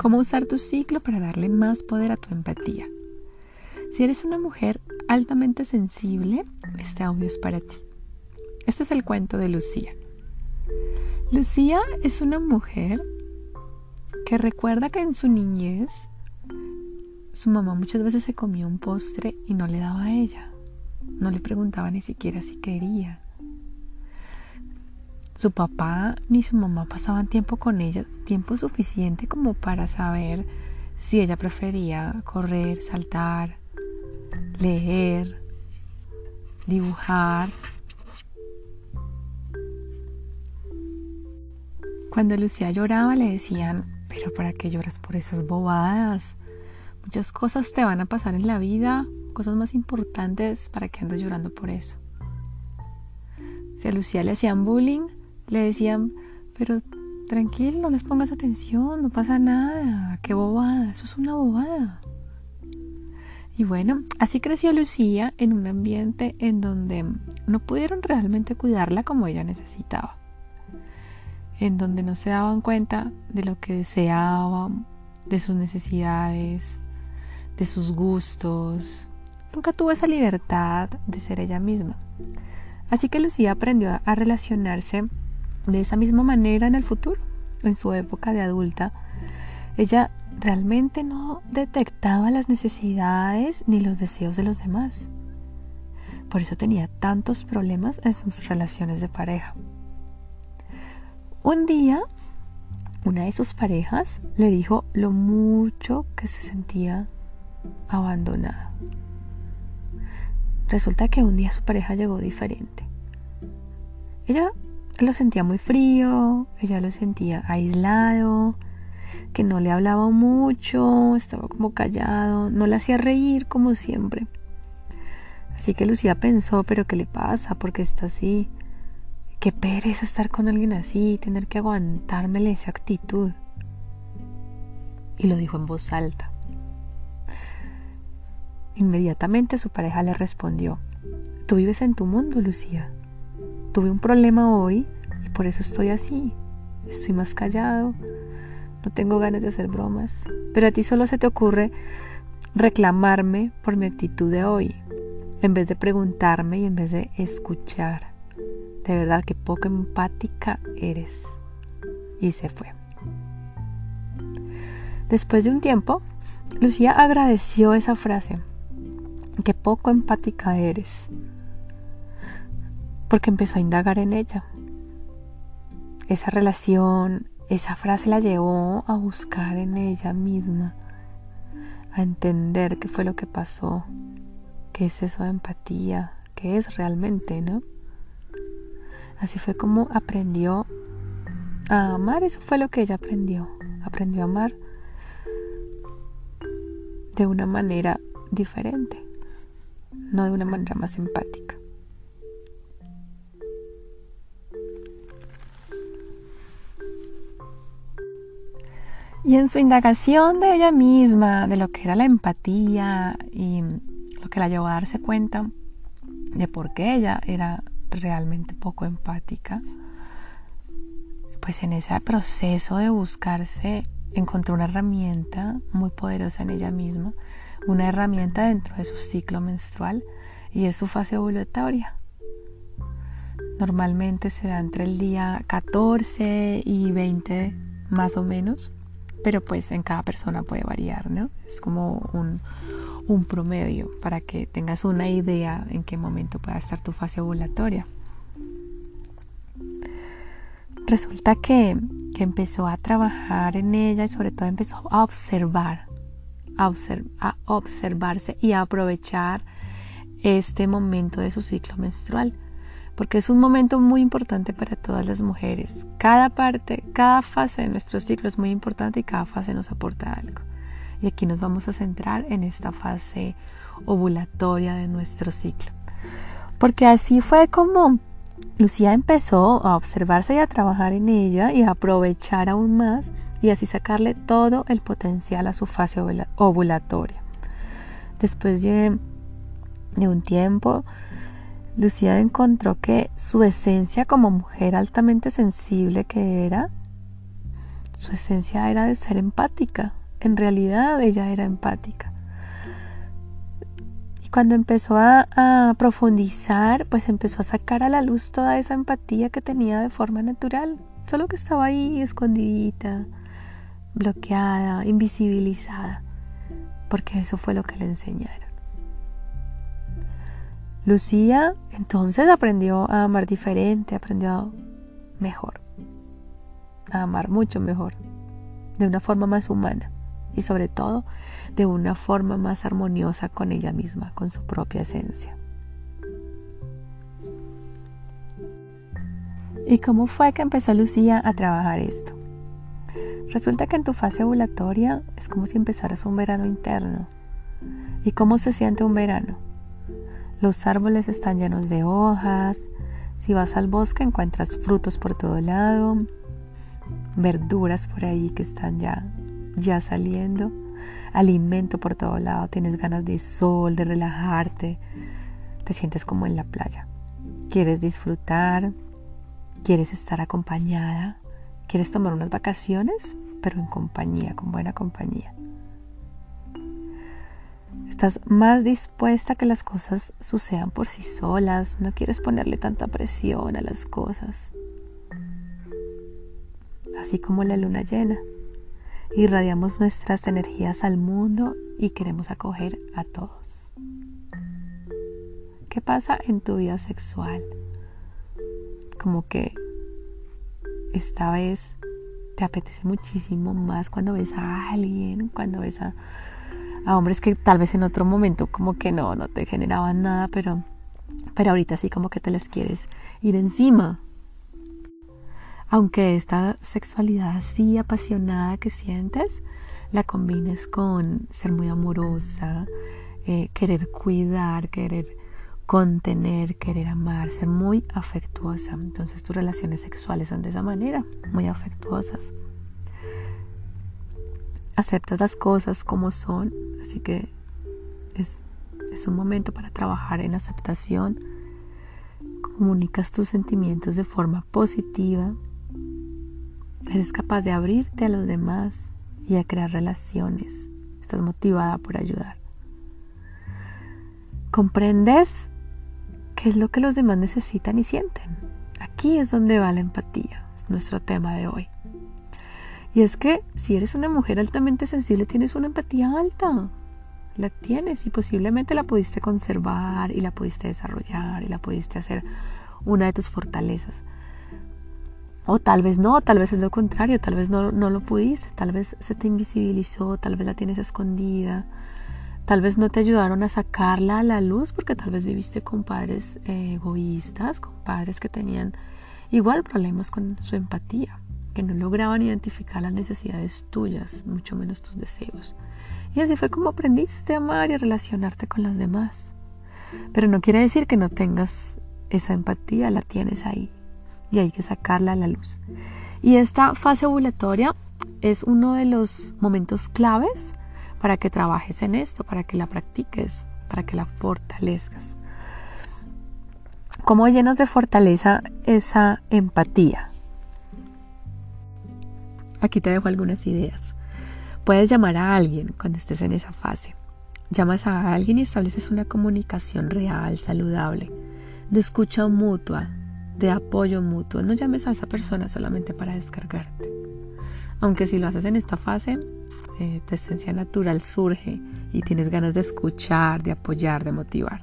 cómo usar tu ciclo para darle más poder a tu empatía. Si eres una mujer altamente sensible, este audio es para ti. Este es el cuento de Lucía. Lucía es una mujer que recuerda que en su niñez su mamá muchas veces se comió un postre y no le daba a ella. No le preguntaba ni siquiera si quería. Su papá ni su mamá pasaban tiempo con ella, tiempo suficiente como para saber si ella prefería correr, saltar, leer, dibujar. Cuando Lucía lloraba le decían, pero ¿para qué lloras por esas bobadas? Muchas cosas te van a pasar en la vida, cosas más importantes para que andes llorando por eso. Si a Lucía le hacían bullying, le decían, pero tranquilo, no les pongas atención, no pasa nada, qué bobada, eso es una bobada. Y bueno, así creció Lucía en un ambiente en donde no pudieron realmente cuidarla como ella necesitaba, en donde no se daban cuenta de lo que deseaba, de sus necesidades, de sus gustos. Nunca tuvo esa libertad de ser ella misma. Así que Lucía aprendió a relacionarse de esa misma manera en el futuro, en su época de adulta. Ella realmente no detectaba las necesidades ni los deseos de los demás. Por eso tenía tantos problemas en sus relaciones de pareja. Un día, una de sus parejas le dijo lo mucho que se sentía abandonada. Resulta que un día su pareja llegó diferente. Ella lo sentía muy frío, ella lo sentía aislado, que no le hablaba mucho, estaba como callado, no le hacía reír como siempre. Así que Lucía pensó, pero ¿qué le pasa? ¿Por qué está así? Qué pereza estar con alguien así, tener que aguantármele esa actitud. Y lo dijo en voz alta. Inmediatamente su pareja le respondió, tú vives en tu mundo, Lucía. Tuve un problema hoy por eso estoy así. Estoy más callado, no tengo ganas de hacer bromas, pero a ti solo se te ocurre reclamarme por mi actitud de hoy, en vez de preguntarme y en vez de escuchar. De verdad que poco empática eres. Y se fue. Después de un tiempo, Lucía agradeció esa frase, que poco empática eres, porque empezó a indagar en ella. Esa relación, esa frase la llevó a buscar en ella misma, a entender qué fue lo que pasó, qué es eso de empatía, qué es realmente, ¿no? Así fue como aprendió a amar, eso fue lo que ella aprendió, aprendió a amar de una manera diferente, no de una manera más empática. Y en su indagación de ella misma, de lo que era la empatía y lo que la llevó a darse cuenta de por qué ella era realmente poco empática, pues en ese proceso de buscarse encontró una herramienta muy poderosa en ella misma, una herramienta dentro de su ciclo menstrual y es su fase ovulatoria. Normalmente se da entre el día 14 y 20 más o menos pero pues en cada persona puede variar, ¿no? Es como un, promedio para que tengas una idea en qué momento pueda estar tu fase ovulatoria. Resulta que, que empezó a trabajar en ella y sobre todo empezó a observar, a, a observarse y a aprovechar este momento de su ciclo menstrual porque es un momento muy importante para todas las mujeres. Cada parte, cada fase de nuestro ciclo es muy importante y cada fase nos aporta algo. Y aquí nos vamos a centrar en esta fase ovulatoria de nuestro ciclo. Porque así fue como Lucía empezó a observarse y a trabajar en ella y a aprovechar aún más y así sacarle todo el potencial a su fase ovulatoria. Después de, de un tiempo, Lucía encontró que su esencia como mujer altamente sensible que era, su esencia era de ser empática. En realidad ella era empática. Y cuando empezó a, a, profundizar, pues empezó a sacar a la luz toda esa empatía que tenía de forma natural. Solo que estaba ahí escondidita, bloqueada, invisibilizada. Porque eso fue lo que le enseñaron. Lucía entonces aprendió a amar diferente, aprendió mejor, a amar mucho mejor, de una forma más humana y sobre todo de una forma más armoniosa con ella misma, con su propia esencia. ¿Y cómo fue que empezó Lucía a trabajar esto? Resulta que en tu fase ovulatoria es como si empezaras un verano interno. ¿Y cómo se siente un verano? Los árboles están llenos de hojas. Si vas al bosque encuentras frutos por todo lado, verduras por ahí que están ya, ya saliendo, alimento por todo lado, tienes ganas de sol, de relajarte, te sientes como en la playa. Quieres disfrutar, quieres estar acompañada, quieres tomar unas vacaciones, pero en compañía, con buena compañía. Estás más dispuesta a que las cosas sucedan por sí solas, no quieres ponerle tanta presión a las cosas. Así como la luna llena, irradiamos nuestras energías al mundo y queremos acoger a todos. ¿Qué pasa en tu vida sexual? Como que esta vez te apetece muchísimo más cuando ves a alguien, cuando ves a a hombres que tal vez en otro momento como que no, no te generaban nada, pero, pero ahorita sí como que te les quieres ir encima. Aunque esta sexualidad así apasionada que sientes, la combines con ser muy amorosa, eh, querer cuidar, querer contener, querer amar, ser muy afectuosa. Entonces tus relaciones sexuales son de esa manera, muy afectuosas aceptas las cosas como son, así que es, un momento para trabajar en aceptación, comunicas tus sentimientos de forma positiva, eres capaz de abrirte a los demás y a crear relaciones, estás motivada por ayudar. Comprendes qué es lo que los demás necesitan y sienten. Aquí es donde va la empatía, es nuestro tema de hoy. Y es que si eres una mujer altamente sensible, tienes una empatía alta. La tienes y posiblemente la pudiste conservar y la pudiste desarrollar y la pudiste hacer una de tus fortalezas. O tal vez no, tal vez es lo contrario, tal vez no, no lo pudiste, tal vez se te invisibilizó, tal vez la tienes escondida, tal vez no te ayudaron a sacarla a la luz porque tal vez viviste con padres eh, egoístas, con padres que tenían igual problemas con su empatía no lograban identificar las necesidades tuyas, mucho menos tus deseos. Y así fue como aprendiste a amar y relacionarte con los demás. Pero no quiere decir que no tengas esa empatía, la tienes ahí y hay que sacarla a la luz. Y esta fase ovulatoria es uno de los momentos claves para que trabajes en esto, para que la practiques, para que la fortalezcas. ¿Cómo llenas de fortaleza esa empatía? Aquí te dejo algunas ideas. Puedes llamar a alguien cuando estés en esa fase. Llamas a alguien y estableces una comunicación real, saludable, de escucha mutua, de apoyo mutuo. No llames a esa persona solamente para descargarte. Aunque si lo haces en esta fase, eh, tu esencia natural surge y tienes ganas de escuchar, de apoyar, de motivar.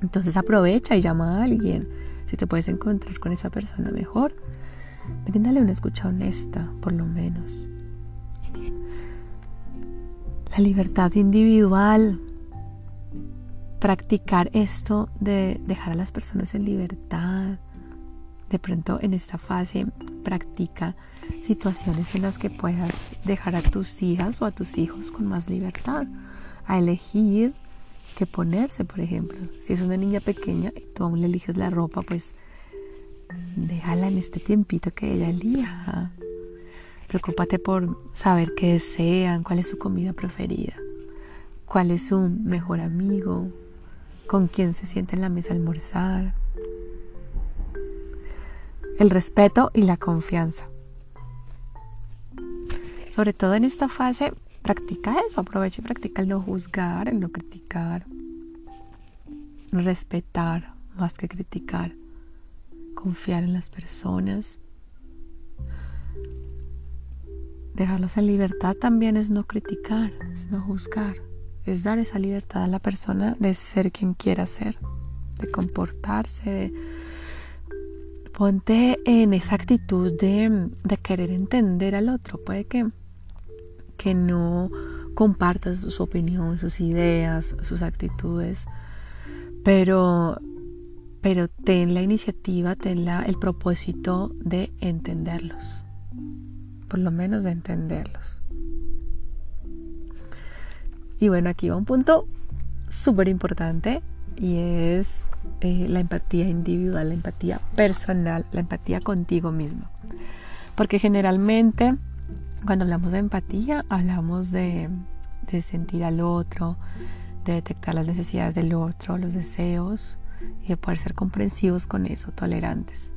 Entonces aprovecha y llama a alguien. Si te puedes encontrar con esa persona mejor, Bríndale una escucha honesta, por lo menos. La libertad individual. Practicar esto de dejar a las personas en libertad. De pronto en esta fase practica situaciones en las que puedas dejar a tus hijas o a tus hijos con más libertad. A elegir qué ponerse, por ejemplo. Si es una niña pequeña y tú aún le eliges la ropa, pues déjala en este tiempito que ella elija. Preocúpate por saber qué desean, cuál es su comida preferida, cuál es su mejor amigo, con quién se siente en la mesa a almorzar. El respeto y la confianza. Sobre todo en esta fase, practica eso, aprovecha y practica el no juzgar, el no criticar, respetar más que criticar, confiar en las personas. Dejarlos en libertad también es no criticar, es no juzgar, es dar esa libertad a la persona de ser quien quiera ser, de comportarse, de ponte en esa actitud de, de, querer entender al otro. Puede que, que no compartas su opinión, sus ideas, sus actitudes, pero, pero ten la iniciativa, ten la, el propósito de entenderlos, por lo menos de entenderlos. Y bueno, aquí va un punto súper importante y es eh, la empatía individual, la empatía personal, la empatía contigo mismo. Porque generalmente cuando hablamos de empatía hablamos de, de sentir al otro, de detectar las necesidades del otro, los deseos y de poder ser comprensivos con eso, tolerantes.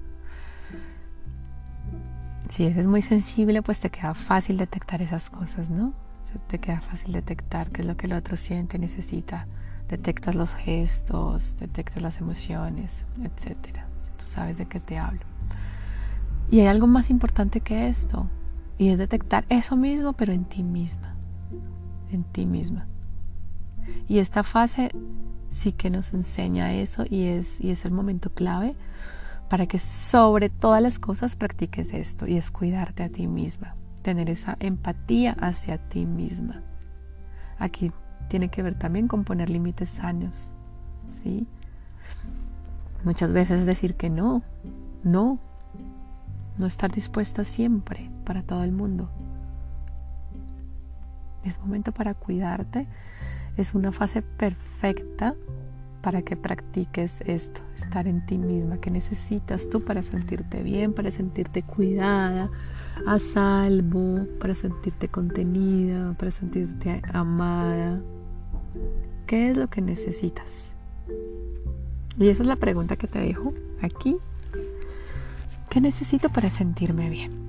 Si eres muy sensible, pues te queda fácil detectar esas cosas, ¿no? te queda fácil detectar qué es lo que el otro siente, necesita. Detectas los gestos, detectas las emociones, etc. Tú sabes de qué te hablo. Y hay algo más importante que esto, y es detectar eso mismo, pero en ti misma. En ti misma. Y esta fase sí que nos enseña eso y es, y es el momento clave para que sobre todas las cosas practiques esto y es cuidarte a ti misma, tener esa empatía hacia ti misma. Aquí tiene que ver también con poner límites sanos, ¿sí? Muchas veces decir que no, no, no estar dispuesta siempre para todo el mundo. Es momento para cuidarte es una fase perfecta para que practiques esto, estar en ti misma, que necesitas tú para sentirte bien, para sentirte cuidada, a salvo, para sentirte contenida, para sentirte amada. ¿Qué es lo que necesitas? Y esa es la pregunta que te dejo aquí. ¿Qué necesito para sentirme bien?